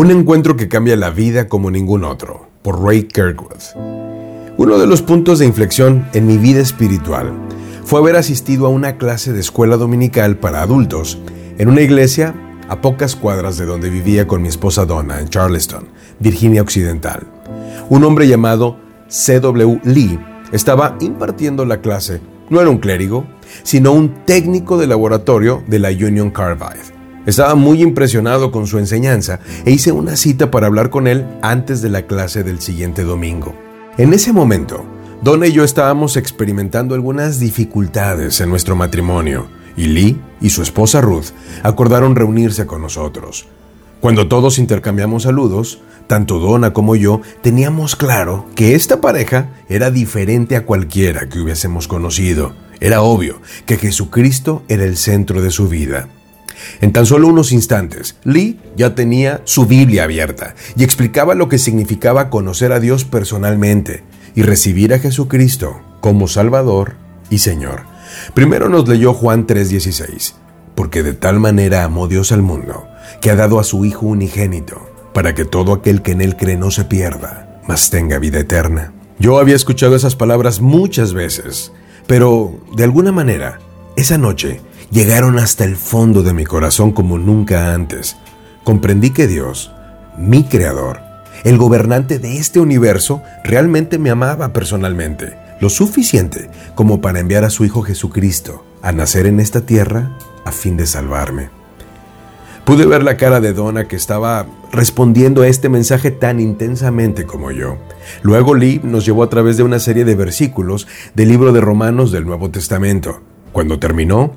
Un encuentro que cambia la vida como ningún otro, por Ray Kirkwood. Uno de los puntos de inflexión en mi vida espiritual fue haber asistido a una clase de escuela dominical para adultos en una iglesia a pocas cuadras de donde vivía con mi esposa Donna en Charleston, Virginia Occidental. Un hombre llamado C.W. Lee estaba impartiendo la clase. No era un clérigo, sino un técnico de laboratorio de la Union Carbide. Estaba muy impresionado con su enseñanza e hice una cita para hablar con él antes de la clase del siguiente domingo. En ese momento, Donna y yo estábamos experimentando algunas dificultades en nuestro matrimonio y Lee y su esposa Ruth acordaron reunirse con nosotros. Cuando todos intercambiamos saludos, tanto Donna como yo teníamos claro que esta pareja era diferente a cualquiera que hubiésemos conocido. Era obvio que Jesucristo era el centro de su vida. En tan solo unos instantes, Lee ya tenía su Biblia abierta y explicaba lo que significaba conocer a Dios personalmente y recibir a Jesucristo como Salvador y Señor. Primero nos leyó Juan 3:16, porque de tal manera amó Dios al mundo, que ha dado a su Hijo unigénito, para que todo aquel que en él cree no se pierda, mas tenga vida eterna. Yo había escuchado esas palabras muchas veces, pero de alguna manera, esa noche llegaron hasta el fondo de mi corazón como nunca antes. Comprendí que Dios, mi Creador, el gobernante de este universo, realmente me amaba personalmente, lo suficiente como para enviar a su Hijo Jesucristo a nacer en esta tierra a fin de salvarme. Pude ver la cara de Donna que estaba respondiendo a este mensaje tan intensamente como yo. Luego Lee nos llevó a través de una serie de versículos del libro de Romanos del Nuevo Testamento. Cuando terminó,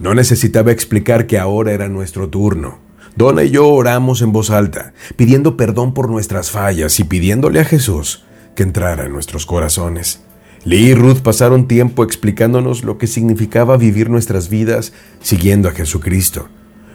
no necesitaba explicar que ahora era nuestro turno. Donna y yo oramos en voz alta, pidiendo perdón por nuestras fallas y pidiéndole a Jesús que entrara en nuestros corazones. Lee y Ruth pasaron tiempo explicándonos lo que significaba vivir nuestras vidas siguiendo a Jesucristo.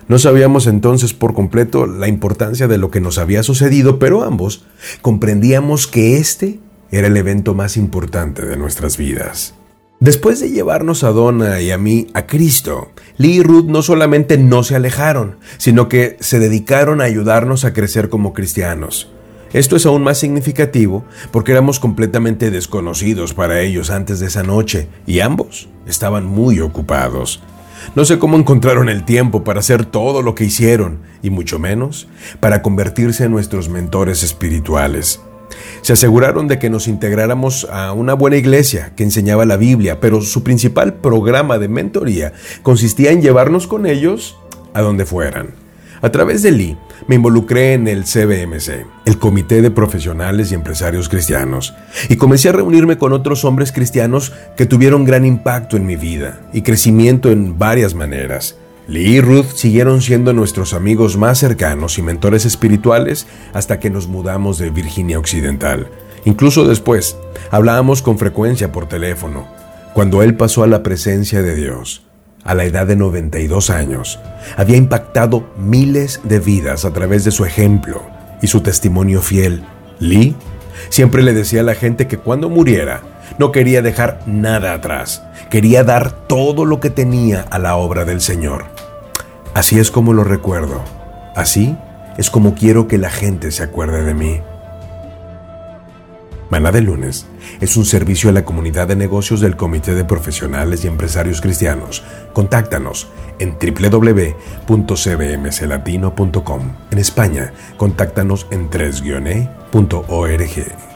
No sabíamos entonces por completo la importancia de lo que nos había sucedido, pero ambos comprendíamos que este era el evento más importante de nuestras vidas. Después de llevarnos a Donna y a mí a Cristo, Lee y Ruth no solamente no se alejaron, sino que se dedicaron a ayudarnos a crecer como cristianos. Esto es aún más significativo porque éramos completamente desconocidos para ellos antes de esa noche y ambos estaban muy ocupados. No sé cómo encontraron el tiempo para hacer todo lo que hicieron y mucho menos para convertirse en nuestros mentores espirituales. Se aseguraron de que nos integráramos a una buena iglesia que enseñaba la Biblia, pero su principal programa de mentoría consistía en llevarnos con ellos a donde fueran. A través de Lee me involucré en el CBMC, el Comité de Profesionales y Empresarios Cristianos, y comencé a reunirme con otros hombres cristianos que tuvieron gran impacto en mi vida y crecimiento en varias maneras. Lee y Ruth siguieron siendo nuestros amigos más cercanos y mentores espirituales hasta que nos mudamos de Virginia Occidental. Incluso después, hablábamos con frecuencia por teléfono, cuando él pasó a la presencia de Dios. A la edad de 92 años, había impactado miles de vidas a través de su ejemplo y su testimonio fiel. Lee siempre le decía a la gente que cuando muriera, no quería dejar nada atrás, quería dar todo lo que tenía a la obra del Señor. Así es como lo recuerdo. Así es como quiero que la gente se acuerde de mí. Maná de lunes es un servicio a la comunidad de negocios del Comité de Profesionales y Empresarios Cristianos. Contáctanos en www.cbmclatino.com. En España, contáctanos en 3-e.org.